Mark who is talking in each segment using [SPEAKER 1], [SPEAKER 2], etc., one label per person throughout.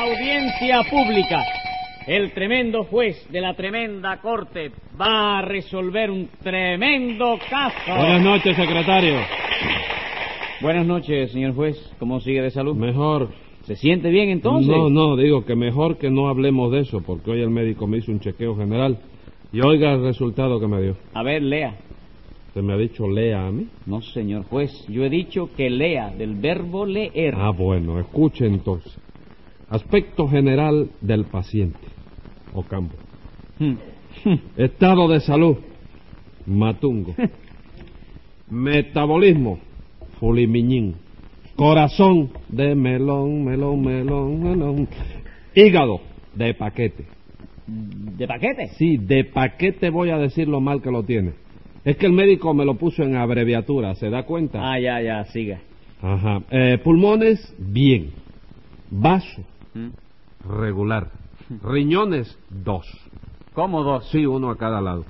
[SPEAKER 1] Audiencia pública. El tremendo juez de la tremenda corte va a resolver un tremendo caso.
[SPEAKER 2] Buenas noches, secretario.
[SPEAKER 1] Buenas noches, señor juez. ¿Cómo sigue de salud?
[SPEAKER 2] Mejor.
[SPEAKER 1] ¿Se siente bien entonces?
[SPEAKER 2] No, no, digo que mejor que no hablemos de eso, porque hoy el médico me hizo un chequeo general y oiga el resultado que me dio.
[SPEAKER 1] A ver, lea.
[SPEAKER 2] ¿Usted me ha dicho lea a mí?
[SPEAKER 1] No, señor juez. Yo he dicho que lea, del verbo leer.
[SPEAKER 2] Ah, bueno, escuche entonces. Aspecto general del paciente. Ocampo.
[SPEAKER 1] Hmm.
[SPEAKER 2] Estado de salud. Matungo. Metabolismo. Fulimiñín. Corazón de melón, melón, melón, melón. Hígado de paquete.
[SPEAKER 1] ¿De paquete?
[SPEAKER 2] Sí, de paquete voy a decir lo mal que lo tiene. Es que el médico me lo puso en abreviatura, ¿se da cuenta?
[SPEAKER 1] Ah, ya, ya, siga.
[SPEAKER 2] Ajá. Eh, pulmones, bien. Vaso. Regular. Riñones, dos.
[SPEAKER 1] ¿Cómo dos?
[SPEAKER 2] Sí, uno a cada lado.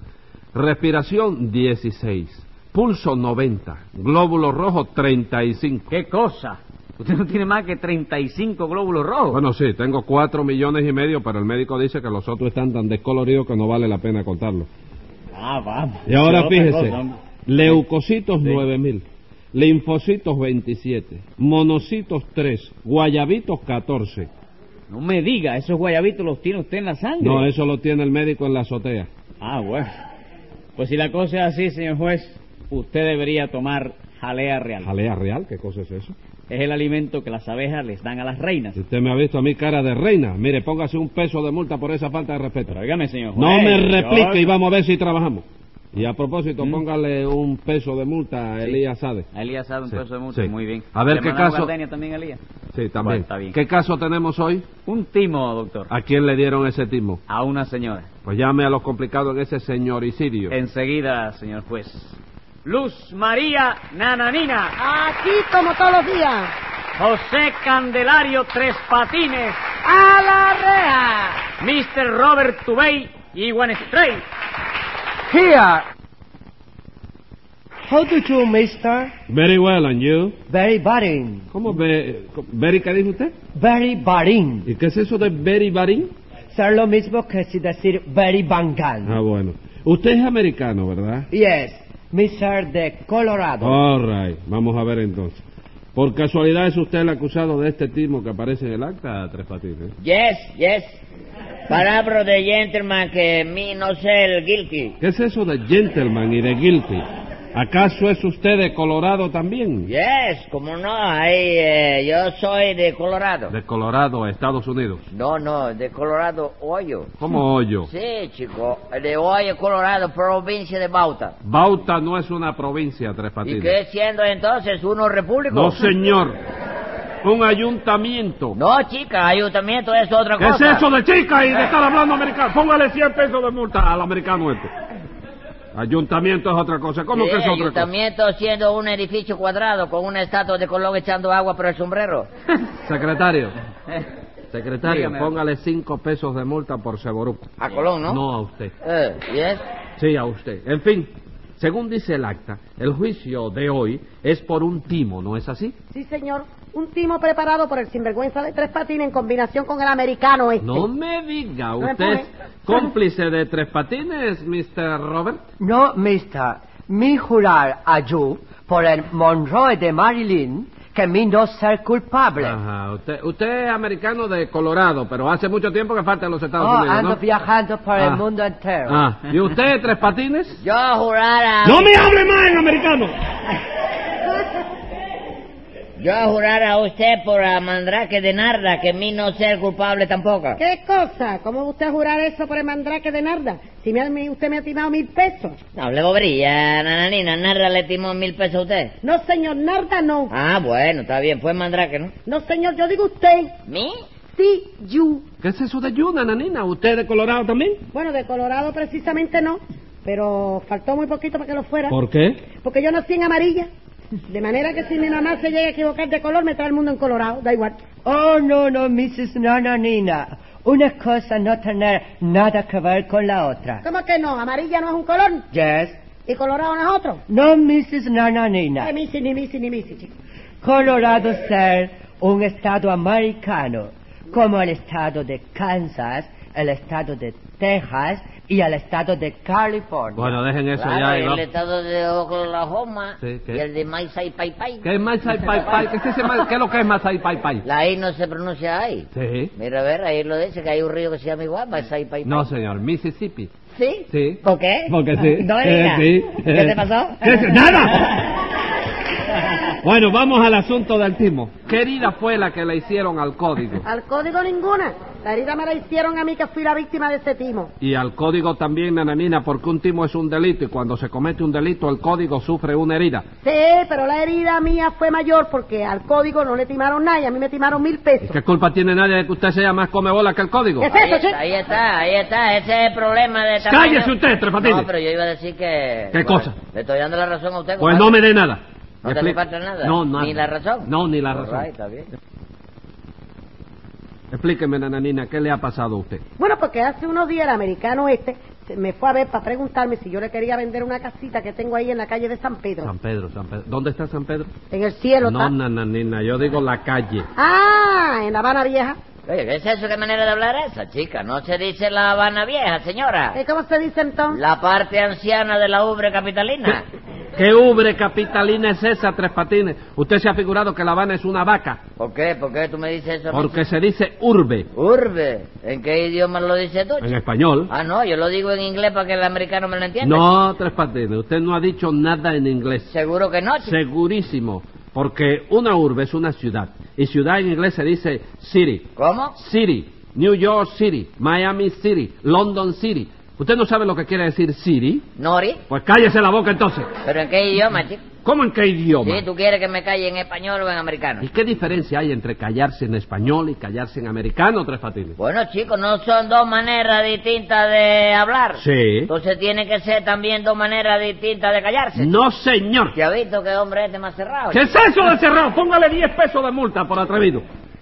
[SPEAKER 2] Respiración, 16. Pulso, 90. Glóbulo rojo, 35.
[SPEAKER 1] ¿Qué cosa? Usted no tiene más que 35 glóbulos rojos.
[SPEAKER 2] Bueno, sí, tengo cuatro millones y medio, pero el médico dice que los otros están tan descoloridos que no vale la pena contarlos.
[SPEAKER 1] Ah, vamos.
[SPEAKER 2] Y ahora fíjese,
[SPEAKER 1] cosa,
[SPEAKER 2] leucocitos 9000, linfocitos 27, monocitos 3, guayabitos 14.
[SPEAKER 1] No me diga, esos guayabitos los tiene usted en la sangre.
[SPEAKER 2] No, eso lo tiene el médico en la azotea.
[SPEAKER 1] Ah, bueno. Pues si la cosa es así, señor juez, usted debería tomar jalea real.
[SPEAKER 2] ¿Jalea real? ¿Qué cosa es eso?
[SPEAKER 1] Es el alimento que las abejas les dan a las reinas.
[SPEAKER 2] Si usted me ha visto a mí cara de reina, mire, póngase un peso de multa por esa falta de respeto.
[SPEAKER 1] Pero señor juez.
[SPEAKER 2] No me
[SPEAKER 1] yo-
[SPEAKER 2] replique y vamos a ver si trabajamos. Y a propósito,
[SPEAKER 1] ¿Mm?
[SPEAKER 2] póngale un peso de multa a. Elías Sade.
[SPEAKER 1] A Elías sabe un
[SPEAKER 2] Sí,
[SPEAKER 1] peso de multa.
[SPEAKER 2] sí.
[SPEAKER 1] Muy bien.
[SPEAKER 2] A ver
[SPEAKER 1] ¿Le
[SPEAKER 2] qué caso-
[SPEAKER 1] también, Elías?
[SPEAKER 2] Sí, también.
[SPEAKER 1] Bueno, está bien.
[SPEAKER 2] ¿Qué caso tenemos hoy?
[SPEAKER 1] Un timo, doctor.
[SPEAKER 2] ¿A quién le dieron ese timo?
[SPEAKER 1] A una señora.
[SPEAKER 2] Pues llame a los complicados en ese señoricidio.
[SPEAKER 1] Enseguida, señor juez. Luz María Nananina.
[SPEAKER 3] Aquí como todos los días.
[SPEAKER 1] José Candelario Tres Patines.
[SPEAKER 3] ¡A la reja!
[SPEAKER 1] Mr. Robert Tubey y One Stray.
[SPEAKER 4] Here. How do you, mister?
[SPEAKER 2] Very well, and you?
[SPEAKER 4] Very boring.
[SPEAKER 2] ¿Cómo ve? ¿Very qué dijo usted?
[SPEAKER 4] Very boring.
[SPEAKER 2] ¿Y qué es eso de very barín?
[SPEAKER 4] Ser lo mismo que si decir very bangan.
[SPEAKER 2] Ah, bueno. Usted es americano, ¿verdad?
[SPEAKER 4] Yes, mister de Colorado.
[SPEAKER 2] All right. Vamos a ver entonces. Por casualidad es usted el acusado de este timo que aparece en el acta, Tres Patines.
[SPEAKER 5] Yes, yes. Palabra de gentleman que mi no sé el guilty.
[SPEAKER 2] ¿Qué es eso de gentleman y de guilty? ¿Acaso es usted de Colorado también?
[SPEAKER 5] Yes, como no, ahí eh, yo soy de Colorado.
[SPEAKER 2] De Colorado, Estados Unidos.
[SPEAKER 5] No, no, de Colorado, Hoyo.
[SPEAKER 2] ¿Cómo hoyo?
[SPEAKER 5] Sí, chico, de Hoyo, Colorado, provincia de Bauta.
[SPEAKER 2] Bauta no es una provincia, Tres
[SPEAKER 5] ¿Y
[SPEAKER 2] Patines.
[SPEAKER 5] qué siendo entonces uno repúblico?
[SPEAKER 2] No, señor. Un ayuntamiento.
[SPEAKER 5] No, chica, ayuntamiento es otra
[SPEAKER 2] ¿Qué es
[SPEAKER 5] cosa.
[SPEAKER 2] eso de chica y de estar hablando americano? Póngale 100 pesos de multa al americano este. Ayuntamiento es otra cosa. ¿Cómo
[SPEAKER 5] Sí,
[SPEAKER 2] que es otra cosa?
[SPEAKER 5] ayuntamiento siendo un edificio cuadrado con una estatua de Colón echando agua por el sombrero.
[SPEAKER 2] Secretario, secretario,
[SPEAKER 1] Dígame.
[SPEAKER 2] póngale 5 pesos de multa por Seboruco.
[SPEAKER 5] A Colón, ¿no?
[SPEAKER 2] No a usted.
[SPEAKER 5] Eh, yes.
[SPEAKER 2] Sí, a usted. En fin, según dice el acta, el juicio de hoy es por un timo, ¿no es así?
[SPEAKER 3] Sí, señor. Un timo preparado por el sinvergüenza de tres patines en combinación con el americano este.
[SPEAKER 2] No me diga,
[SPEAKER 3] me
[SPEAKER 2] ¿usted es cómplice de tres patines, Mr. Robert?
[SPEAKER 4] No, mister. Mi jurar a yo por el Monroe de Marilyn que mi no ser culpable.
[SPEAKER 2] Ajá, usted, usted es americano de Colorado, pero hace mucho tiempo que falta en los Estados
[SPEAKER 4] Oh,
[SPEAKER 2] Unidos,
[SPEAKER 4] ando
[SPEAKER 2] ¿no?
[SPEAKER 4] viajando por
[SPEAKER 2] Ah.
[SPEAKER 4] el mundo entero.
[SPEAKER 2] Ah, ¿y usted, tres patines?
[SPEAKER 5] Yo jurar a...
[SPEAKER 2] ¡No me hable más en americano!
[SPEAKER 5] Yo jurar a usted por la mandrake de Narda que mi no ser culpable tampoco.
[SPEAKER 3] ¿Qué cosa? ¿Cómo usted a jurar eso por el mandrake de Narda? Si me, usted me ha timado mil pesos.
[SPEAKER 5] No hable bobería, nananina. Narda le timó mil pesos a usted.
[SPEAKER 3] No, señor, Narda no.
[SPEAKER 5] Ah, bueno, está bien. Fue mandrake, ¿no?
[SPEAKER 3] No, señor, yo digo usted.
[SPEAKER 5] ¿Mi?
[SPEAKER 3] Sí, you.
[SPEAKER 2] ¿Qué es eso de Yuna, nanina? ¿Usted de Colorado también?
[SPEAKER 3] Bueno, de Colorado precisamente no. Pero faltó muy poquito para que lo fuera.
[SPEAKER 2] ¿Por qué?
[SPEAKER 3] Porque yo nací en amarilla. De manera que si mi mamá se llega a equivocar de color, me trae el mundo en colorado. Da igual.
[SPEAKER 4] Oh, no, no, Mrs. Nananina. Una cosa no tener nada que ver con la otra.
[SPEAKER 3] ¿Cómo que no? Amarilla no es un color.
[SPEAKER 4] Yes.
[SPEAKER 3] Y colorado no es otro.
[SPEAKER 4] No, Mrs. Nananina.
[SPEAKER 3] Ay, misi, ni misi, ni chico.
[SPEAKER 4] Colorado ser un estado americano. como el estado de Kansas, el estado de Texas y el estado de California.
[SPEAKER 2] Bueno, dejen eso
[SPEAKER 5] Claro,
[SPEAKER 2] ya. y
[SPEAKER 5] el
[SPEAKER 2] vamos.
[SPEAKER 5] estado de Oklahoma
[SPEAKER 2] Sí,
[SPEAKER 5] y el de Maisai Pai Pai.
[SPEAKER 2] ¿Qué es Masai Pai Pai? ¿Qué es, ese ¿Qué es lo que es Masai Pai Pai?
[SPEAKER 5] La I no se pronuncia ahí.
[SPEAKER 2] Sí.
[SPEAKER 5] Mira, a ver, ahí lo dice, que hay un río que se llama igual, Maisai Pai Pai.
[SPEAKER 2] No, señor, Mississippi.
[SPEAKER 5] ¿Sí?
[SPEAKER 2] Sí.
[SPEAKER 5] ¿Por qué?
[SPEAKER 2] Porque sí.
[SPEAKER 5] No
[SPEAKER 2] Eh, sí.
[SPEAKER 5] ¿Qué te pasó?
[SPEAKER 2] ¿Qué ¡Nada! Bueno, vamos al asunto del timo. ¿Qué herida fue la que le hicieron al código?
[SPEAKER 3] Al código ninguna. La herida me la hicieron a mí que fui la víctima de ese timo.
[SPEAKER 2] Y al código también, nananina, porque un timo es un delito y cuando se comete un delito el código sufre una herida.
[SPEAKER 3] Sí, pero la herida mía fue mayor porque al código no le timaron nada y a mí me timaron mil
[SPEAKER 2] ¿Y
[SPEAKER 3] pesos.
[SPEAKER 2] qué culpa tiene nadie de que usted sea más come bola que el código?
[SPEAKER 3] ¿Qué es
[SPEAKER 5] Ahí
[SPEAKER 3] eso,
[SPEAKER 5] está, ahí está, ahí está, ese es el problema de tamaño.
[SPEAKER 2] ¡Cállese usted, Tres Patines!
[SPEAKER 5] No, pero yo iba a decir que...
[SPEAKER 2] ¿Qué cosa?
[SPEAKER 5] Le estoy dando la razón a usted.
[SPEAKER 2] Pues
[SPEAKER 5] compadre.
[SPEAKER 2] no me dé nada.
[SPEAKER 5] ¿No
[SPEAKER 2] ¿Me
[SPEAKER 5] te hace falta nada?
[SPEAKER 2] No, nada.
[SPEAKER 5] ¿Ni la razón?
[SPEAKER 2] No, ni la razón.
[SPEAKER 5] right, está bien.
[SPEAKER 2] Explíqueme, nananina, ¿qué le ha pasado a usted?
[SPEAKER 3] Bueno, porque hace unos días el americano este se- me fue a ver para preguntarme si yo le quería vender una casita que tengo ahí en la calle de San Pedro.
[SPEAKER 2] San Pedro, San Pedro. ¿Dónde está San Pedro?
[SPEAKER 3] En el cielo,
[SPEAKER 2] No,
[SPEAKER 3] ¿está?
[SPEAKER 2] nananina, yo digo la calle.
[SPEAKER 3] Ah, en La Habana Vieja.
[SPEAKER 5] Oye, ¿qué es eso? ¿Qué manera de hablar es esa, chica? No se dice la Habana Vieja, señora.
[SPEAKER 3] ¿Eh, ¿Cómo se dice entonces?
[SPEAKER 5] La parte anciana de la ubre capitalina.
[SPEAKER 2] ¿Qué ubre capitalina es esa, Tres Patines? Usted se ha figurado que La Habana es una vaca,
[SPEAKER 5] ¿Por qué? ¿Por qué tú me dices eso?
[SPEAKER 2] porque se dice urbe,
[SPEAKER 5] Urbe. ¿En qué idioma lo dices tú?
[SPEAKER 2] en español.
[SPEAKER 5] Ah, no, yo lo digo en inglés para que el americano me lo entienda.
[SPEAKER 2] No, Tres Patines, usted no ha dicho nada en inglés.
[SPEAKER 5] Seguro que no, chico.
[SPEAKER 2] Segurísimo, porque una urbe es una ciudad, y ciudad en inglés se dice city.
[SPEAKER 5] ¿Cómo?
[SPEAKER 2] City, New York City, Miami City, London City. ¿Usted no sabe lo que quiere decir city?
[SPEAKER 5] Nori.
[SPEAKER 2] Pues cállese la boca entonces.
[SPEAKER 5] ¿Pero en qué idioma, chico?
[SPEAKER 2] ¿Cómo en qué idioma?
[SPEAKER 5] Sí, tú quieres que me calle en español o en americano.
[SPEAKER 2] ¿Y qué diferencia hay entre callarse en español y callarse en americano, Tres Patines?
[SPEAKER 5] Bueno, chicos, no son dos maneras distintas de hablar.
[SPEAKER 2] Sí.
[SPEAKER 5] Entonces tiene que ser también dos maneras distintas de callarse.
[SPEAKER 2] No, señor.
[SPEAKER 5] ¿Se ha visto que hombre este más cerrado?
[SPEAKER 2] ¿Qué es eso de cerrado? Póngale 10 pesos de multa por atrevido.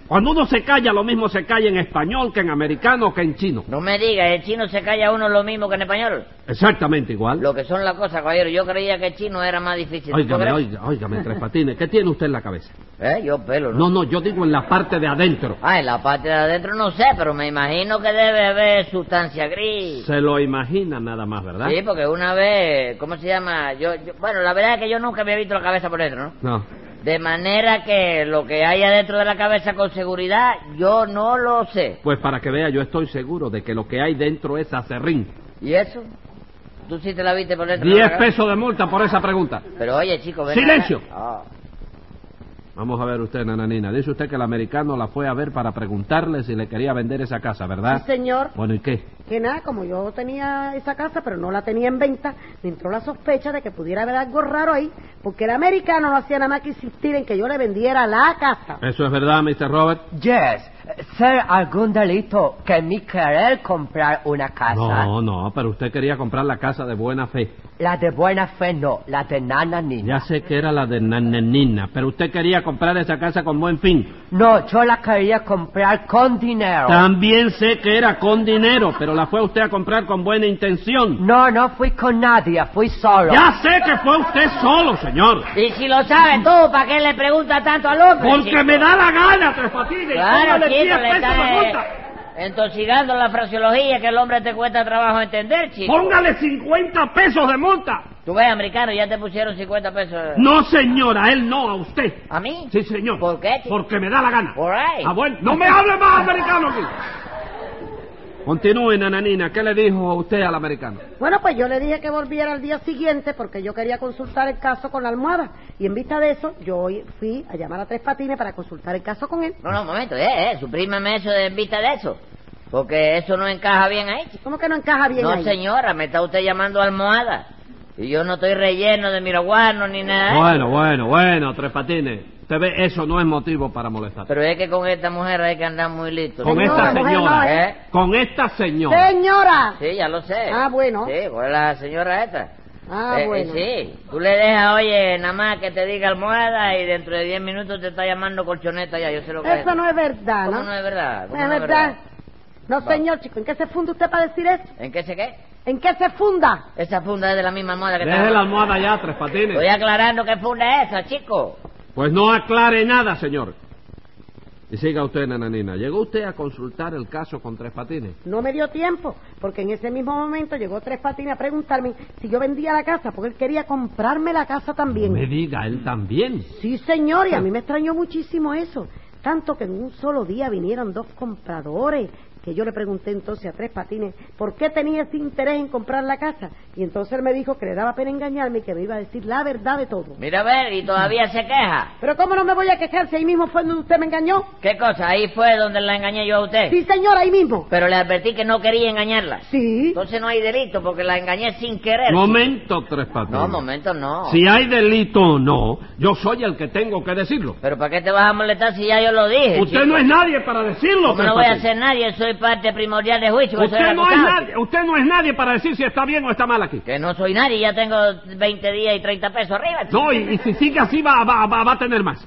[SPEAKER 2] Cuando uno se calla, lo mismo se calla en español que en americano que en chino.
[SPEAKER 5] No me digas, el chino se calla uno lo mismo que en español.
[SPEAKER 2] Exactamente igual.
[SPEAKER 5] Lo que son las cosas, caballero. Yo creía que el chino era más difícil. ¿Tú
[SPEAKER 2] Óigame, oiga, óigame, Tres Patines. ¿Qué tiene usted en la cabeza?
[SPEAKER 5] ¿Eh? Yo pelo, ¿no?
[SPEAKER 2] No, no, yo digo en la parte de adentro.
[SPEAKER 5] Ah, en la parte de adentro no sé, pero me imagino que debe haber sustancia gris.
[SPEAKER 2] Se lo imagina nada más, ¿verdad?
[SPEAKER 5] Sí, porque una vez, ¿cómo se llama? Yo, yo- bueno, la verdad es que yo nunca me he visto la cabeza por dentro, ¿no?
[SPEAKER 2] No.
[SPEAKER 5] De manera que lo que hay adentro de la cabeza con seguridad, yo no lo sé.
[SPEAKER 2] Pues para que vea, yo estoy seguro de que lo que hay dentro es acerrín.
[SPEAKER 5] ¿Y eso? ¿Tú sí te la viste por dentro? de la
[SPEAKER 2] 10
[SPEAKER 5] cabeza?
[SPEAKER 2] pesos de multa por esa pregunta.
[SPEAKER 5] Pero oye, chico, ven
[SPEAKER 2] ¡Silencio!
[SPEAKER 5] acá. Ah.
[SPEAKER 2] Vamos a ver usted, nananina. Dice usted que el americano la fue a ver para preguntarle si le quería vender esa casa, ¿verdad?
[SPEAKER 3] Sí, señor.
[SPEAKER 2] Bueno, ¿y qué?
[SPEAKER 3] Que nada, como yo tenía esa casa, pero no la tenía en venta, me entró la sospecha de que pudiera haber algo raro ahí, porque el americano no hacía nada más que insistir en que yo le vendiera la casa.
[SPEAKER 2] ¿Eso es verdad, Mr. Robert?
[SPEAKER 4] Yes, ser algún delito que mi querer comprar una casa.
[SPEAKER 2] No, no, pero usted quería comprar la casa de buena fe.
[SPEAKER 4] La de buena fe no, la de nana niña.
[SPEAKER 2] Ya sé que era la de nananina, pero usted quería comprar esa casa con buen fin.
[SPEAKER 4] No, yo la quería comprar con dinero.
[SPEAKER 2] También sé que era con dinero, pero la fue usted a comprar con buena intención.
[SPEAKER 4] No, no fui con nadie, fui solo.
[SPEAKER 2] Ya sé que fue usted solo, señor.
[SPEAKER 5] Y si lo sabes tú, ¿para qué le preguntas tanto al hombre?
[SPEAKER 2] Porque
[SPEAKER 5] chico?
[SPEAKER 2] me da la gana, Tres Patines.
[SPEAKER 5] Claro, chico,
[SPEAKER 2] 10
[SPEAKER 5] le entoxigando la fraseología que el hombre te cuesta trabajo entender, chico.
[SPEAKER 2] Póngale 50 pesos de multa.
[SPEAKER 5] Tú ves, americano, ya te pusieron 50 pesos.
[SPEAKER 2] No, señora, a él no, a usted.
[SPEAKER 5] ¿A mí?
[SPEAKER 2] Sí, señor.
[SPEAKER 5] ¿Por qué, chico?
[SPEAKER 2] Porque me da la gana.
[SPEAKER 5] All right.
[SPEAKER 2] Ah, bueno, no me hable más americano aquí. Continúe, nananina. ¿Qué le dijo usted al americano?
[SPEAKER 3] Bueno, pues yo le dije que volviera al día siguiente porque yo quería consultar el caso con la almohada. Y en vista de eso, yo hoy fui a llamar a Tres Patines para consultar el caso con él.
[SPEAKER 5] No, no, un momento, eh, eh, suprímeme eso de en vista de eso. Porque eso no encaja bien ahí.
[SPEAKER 3] ¿Cómo que no encaja bien
[SPEAKER 5] No,
[SPEAKER 3] ahí?
[SPEAKER 5] señora, me está usted llamando almohada. Y yo no estoy relleno de miraguano ni nada.
[SPEAKER 2] Bueno, bueno, bueno, Tres Patines. Usted ve, eso no es motivo para molestar.
[SPEAKER 5] Pero es que con esta mujer hay que andar muy listo.
[SPEAKER 2] Con
[SPEAKER 3] Señora,
[SPEAKER 2] esta
[SPEAKER 3] mujer,
[SPEAKER 2] señora.
[SPEAKER 3] no,
[SPEAKER 5] ¿eh?
[SPEAKER 2] Con esta señora.
[SPEAKER 3] ¡Señora!
[SPEAKER 5] Sí, ya lo sé.
[SPEAKER 3] Ah, bueno.
[SPEAKER 5] Sí, pues la señora esta.
[SPEAKER 3] Ah,
[SPEAKER 5] Eh, eh,
[SPEAKER 3] bueno.
[SPEAKER 5] sí, tú le dejas, oye, nada más que te diga almohada y dentro de 10 minutos te está llamando colchoneta ya, yo sé lo que es.
[SPEAKER 3] Eso no es verdad,
[SPEAKER 5] ¿Cómo
[SPEAKER 3] ¿no?
[SPEAKER 5] no es verdad?
[SPEAKER 3] No
[SPEAKER 5] ¿Cómo
[SPEAKER 3] es
[SPEAKER 5] no es
[SPEAKER 3] verdad. No, señor, chico, ¿en qué se funda usted para decir eso?
[SPEAKER 5] ¿En qué se qué?
[SPEAKER 3] ¿En qué se funda?
[SPEAKER 5] Esa funda es de la misma almohada que
[SPEAKER 2] Deje
[SPEAKER 5] está-
[SPEAKER 2] la almohada ya, Tres
[SPEAKER 5] Estoy
[SPEAKER 2] Patines.
[SPEAKER 5] aclarando qué funda es esa, chico.
[SPEAKER 2] Pues no aclare nada, señor. Y siga usted, nananina. ¿Llegó usted a consultar el caso con Tres Patines?
[SPEAKER 3] No me dio tiempo, porque en ese mismo momento llegó Tres Patines a preguntarme si yo vendía la casa, porque él quería comprarme la casa también.
[SPEAKER 2] Me diga, él también.
[SPEAKER 3] Sí, señor, y a mí me extrañó muchísimo eso. Tanto que en un solo día vinieron dos compradores. Que yo le pregunté entonces a Tres Patines por qué tenía ese interés en comprar la casa. Y entonces él me dijo que le daba pena engañarme y que me iba a decir la verdad de todo.
[SPEAKER 5] Mira a ver, y todavía se queja.
[SPEAKER 3] Pero ¿cómo no me voy a quejar si ahí mismo fue donde usted me engañó?
[SPEAKER 5] ¿Qué cosa? Ahí fue donde la engañé yo a usted.
[SPEAKER 3] Sí, señor, ahí mismo.
[SPEAKER 5] Pero le advertí que no quería engañarla.
[SPEAKER 3] Sí.
[SPEAKER 5] Entonces no hay delito porque la engañé sin querer.
[SPEAKER 2] Momento, Tres Patines.
[SPEAKER 5] No, momento no.
[SPEAKER 2] Si hay delito o no, yo soy el que tengo que decirlo.
[SPEAKER 5] Pero ¿para qué te vas a molestar si ya yo lo dije?
[SPEAKER 2] Usted
[SPEAKER 5] chico?
[SPEAKER 2] no es nadie para decirlo,
[SPEAKER 5] ¿Cómo
[SPEAKER 2] Tres
[SPEAKER 5] no voy a ser nadie? Soy parte primordial de juicio.
[SPEAKER 2] Usted no, es nadie, usted no es nadie para decir si está bien o está mal aquí.
[SPEAKER 5] Que no soy nadie, ya tengo 20 días y 30 pesos arriba. chico.
[SPEAKER 2] No, y, y si sigue así va, va, va, va a tener más.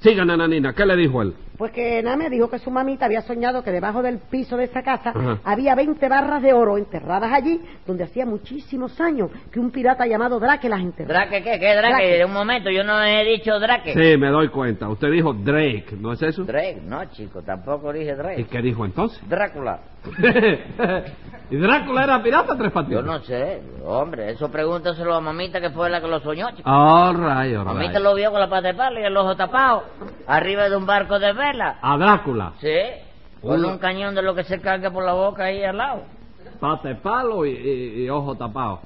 [SPEAKER 2] Siga, nananina, ¿qué le dijo él?
[SPEAKER 3] Pues que nada me dijo que su mamita había soñado que debajo del piso de esa casa
[SPEAKER 2] Ajá.
[SPEAKER 3] había 20 barras de oro enterradas allí, donde hacía muchísimos años que un pirata llamado Drake las enterró.
[SPEAKER 5] ¿Drake qué? ¿Qué Drake?
[SPEAKER 3] Drake.
[SPEAKER 5] Un momento, yo no he dicho Drake.
[SPEAKER 2] Sí, me doy cuenta. Usted dijo Drake, ¿no es eso?
[SPEAKER 5] Drake, no, chico, tampoco dije
[SPEAKER 2] ¿Y
[SPEAKER 5] Drake.
[SPEAKER 2] qué dijo entonces?
[SPEAKER 5] Drácula.
[SPEAKER 2] ¿Y Drácula era pirata, Tres Patines?
[SPEAKER 5] Yo no sé, hombre, eso pregúntaselo a mamita que fue la que lo soñó, chico.
[SPEAKER 2] All right, all
[SPEAKER 5] Mamita
[SPEAKER 2] right.
[SPEAKER 5] lo vio con la pata de palo y el ojo tapado, arriba de un barco de vela.
[SPEAKER 2] A Drácula.
[SPEAKER 5] Sí, con un cañón de lo que se carga por la boca ahí al lado.
[SPEAKER 2] Pate palo y, y- y ojo tapado.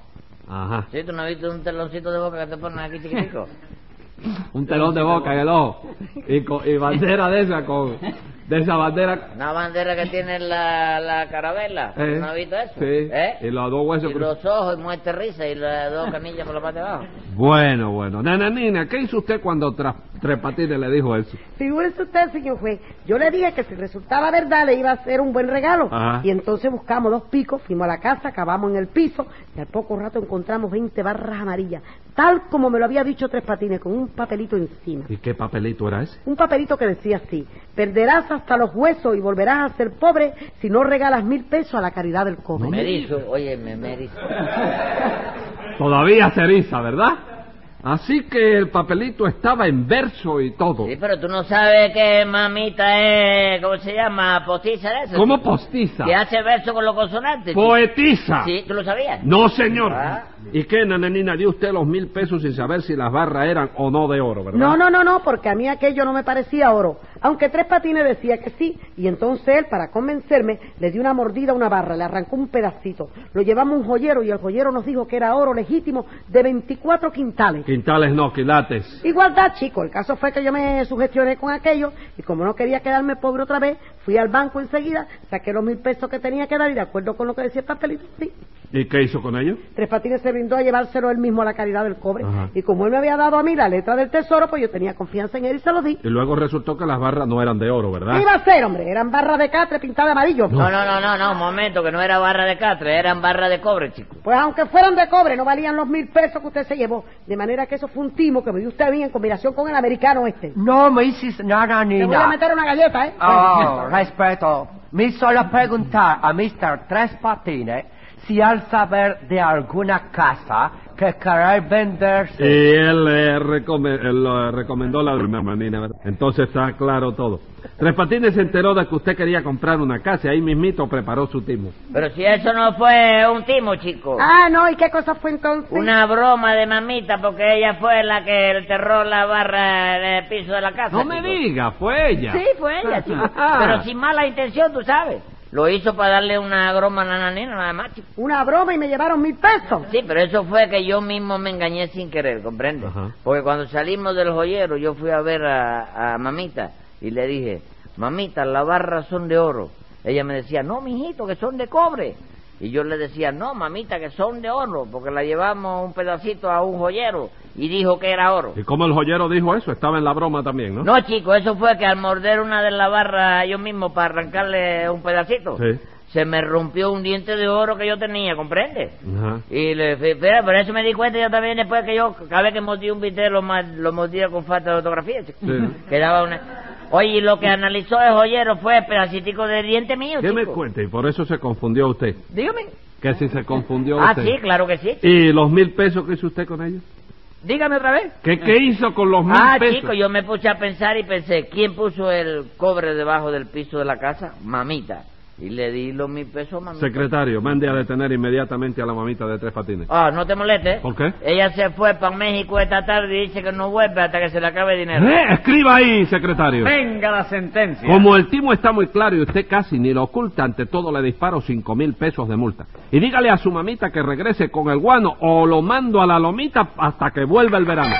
[SPEAKER 2] Ajá.
[SPEAKER 5] ¿Sí? ¿Tú no has visto un teloncito de boca que te ponen aquí chiquitico?
[SPEAKER 2] Un telón de boca en el ojo. Y, y bandera de esa con... De esa bandera...
[SPEAKER 5] Una bandera que tiene la, la carabela.
[SPEAKER 2] Eh,
[SPEAKER 5] ¿No has visto eso?
[SPEAKER 2] Sí.
[SPEAKER 5] ¿Eh?
[SPEAKER 2] Y los dos huesos
[SPEAKER 5] Y los ojos y muerte risa y las dos canillas por la parte de abajo.
[SPEAKER 2] Bueno, bueno. Nananina, ¿qué hizo usted cuando Tra- Tres Patines le dijo eso?
[SPEAKER 3] Figúrese usted, señor juez, yo le dije que si resultaba verdad le iba a hacer un buen regalo.
[SPEAKER 2] Ajá.
[SPEAKER 3] Y entonces buscamos dos picos, fuimos a la casa, acabamos en el piso y al poco rato encontramos 20 barras amarillas, tal como me lo había dicho Tres Patines, con un papelito encima.
[SPEAKER 2] ¿Y qué papelito era ese?
[SPEAKER 3] Un papelito que decía así, perderás hasta los huesos y volverás a ser pobre si no regalas mil pesos a la caridad del cobre.
[SPEAKER 5] Me erizo, oye, me, me erizo.
[SPEAKER 2] Todavía se eriza, ¿verdad? Así que el papelito estaba en verso y todo.
[SPEAKER 5] Sí, pero tú no sabes que mamita es, ¿cómo se llama? Postiza de eso.
[SPEAKER 2] ¿Cómo
[SPEAKER 5] chico?
[SPEAKER 2] postiza?
[SPEAKER 5] Que hace verso con los consonantes.
[SPEAKER 2] Poetiza.
[SPEAKER 5] Sí, ¿tú lo sabías?
[SPEAKER 2] No, señor.
[SPEAKER 5] Ah.
[SPEAKER 2] ¿Y qué, nananina? Dio usted los mil pesos sin saber si las barras eran o no de oro, ¿verdad?
[SPEAKER 3] No, no, no, no, porque a mí aquello no me parecía oro. Aunque Tres Patines decía que sí, y entonces él, para convencerme, le dio una mordida a una barra, le arrancó un pedacito. Lo llevamos a un joyero y el joyero nos dijo que era oro legítimo de 24 quintales.
[SPEAKER 2] Quintales no, quilates.
[SPEAKER 3] Igualdad, chico. El caso fue que yo me sugestioné con aquello y como no quería quedarme pobre otra vez, fui al banco enseguida, saqué los mil pesos que tenía que dar y de acuerdo con lo que decía el sí.
[SPEAKER 2] ¿Y qué hizo con ellos?
[SPEAKER 3] Tres Patines se brindó a llevárselo él mismo a la caridad del cobre.
[SPEAKER 2] Ajá.
[SPEAKER 3] Y como él me había dado a mí la letra del tesoro, pues yo tenía confianza en él y se lo di.
[SPEAKER 2] Y luego resultó que las barras no eran de oro, ¿verdad?
[SPEAKER 3] ¿Qué iba a ser, hombre? Eran barras de catre pintadas de amarillo.
[SPEAKER 5] No, no, no, no, no, un momento, que no era barra de catre, eran barra de cobre, chico.
[SPEAKER 3] Pues aunque fueran de cobre, no valían los mil pesos que usted se llevó. De manera que eso fue un timo que me dio usted a mí en combinación con el americano este.
[SPEAKER 4] No, Mrs.
[SPEAKER 3] Te voy a meter una galleta, ¿eh?
[SPEAKER 4] Oh, respeto. Me solo preguntar a Mr. Tres Patines si al saber de alguna casa que querer venderse.
[SPEAKER 2] Y él le recome- él le recomendó la nananina, ¿verdad? Entonces está claro todo. Tres Patines se enteró de que usted quería comprar una casa y ahí mismito preparó su timo.
[SPEAKER 5] Pero si eso no fue un timo, chico.
[SPEAKER 3] Ah, no, ¿y qué cosa fue entonces?
[SPEAKER 5] Una broma de mamita, porque ella fue la que enterró la barra en el piso de la casa.
[SPEAKER 2] No me diga, fue ella.
[SPEAKER 5] Sí, fue ella, chico. Pero sin mala intención, tú sabes. Lo hizo para darle una broma a la nananina, nada más, chico.
[SPEAKER 3] Una broma y me llevaron mil pesos.
[SPEAKER 5] Sí, pero eso fue que yo mismo me engañé sin querer, ¿comprendes?
[SPEAKER 2] Ajá.
[SPEAKER 5] Porque cuando salimos del joyero, yo fui a ver a, a mamita y le dije, mamita, las barras son de oro. Ella me decía, no, mijito, que son de cobre. Y yo le decía, no, mamita, que son de oro, porque la llevamos un pedacito a un joyero y dijo que era oro.
[SPEAKER 2] ¿Y cómo el joyero dijo eso? Estaba en la broma también, ¿no?
[SPEAKER 5] No, chico, eso fue que al morder una de las barras yo mismo para arrancarle un pedacito,
[SPEAKER 2] Sí.
[SPEAKER 5] se me rompió un diente de oro que yo tenía, ¿comprende?
[SPEAKER 2] Ajá.
[SPEAKER 5] Y le pero por eso me di cuenta yo también después que yo, cada vez que mordía un bistec lo, lo mordía con falta de ortografía, chico.
[SPEAKER 2] Sí.
[SPEAKER 5] Quedaba una... Oye, y lo que analizó el joyero fue el pedacitico de diente mío,
[SPEAKER 2] ¿Qué me
[SPEAKER 5] chico.
[SPEAKER 2] cuenta? Y por eso se confundió usted.
[SPEAKER 5] Dígame.
[SPEAKER 2] Que si se confundió
[SPEAKER 5] Ah,
[SPEAKER 2] usted.
[SPEAKER 5] sí, claro que sí.
[SPEAKER 2] ¿Y los mil pesos que hizo usted con ellos?
[SPEAKER 5] Dígame otra vez.
[SPEAKER 2] ¿Qué, qué hizo con los mil
[SPEAKER 5] Ah,
[SPEAKER 2] pesos?
[SPEAKER 5] chico, yo me puse a pensar y pensé, ¿quién puso el cobre debajo del piso de la casa? Mamita. Y le di los mil pesos mamita.
[SPEAKER 2] Secretario, mande a detener inmediatamente a la mamita de tres patines.
[SPEAKER 5] Ah, no te molestes.
[SPEAKER 2] ¿Por qué?
[SPEAKER 5] Ella se fue para México esta tarde y dice que no vuelve hasta que se le acabe el dinero.
[SPEAKER 2] Eh, Escriba ahí, secretario.
[SPEAKER 1] Venga la sentencia.
[SPEAKER 2] Como el timo está muy claro y usted casi ni lo oculta, ante todo le disparo cinco mil pesos de multa. Y dígale a su mamita que regrese con el guano o lo mando a la lomita hasta que vuelva el verano.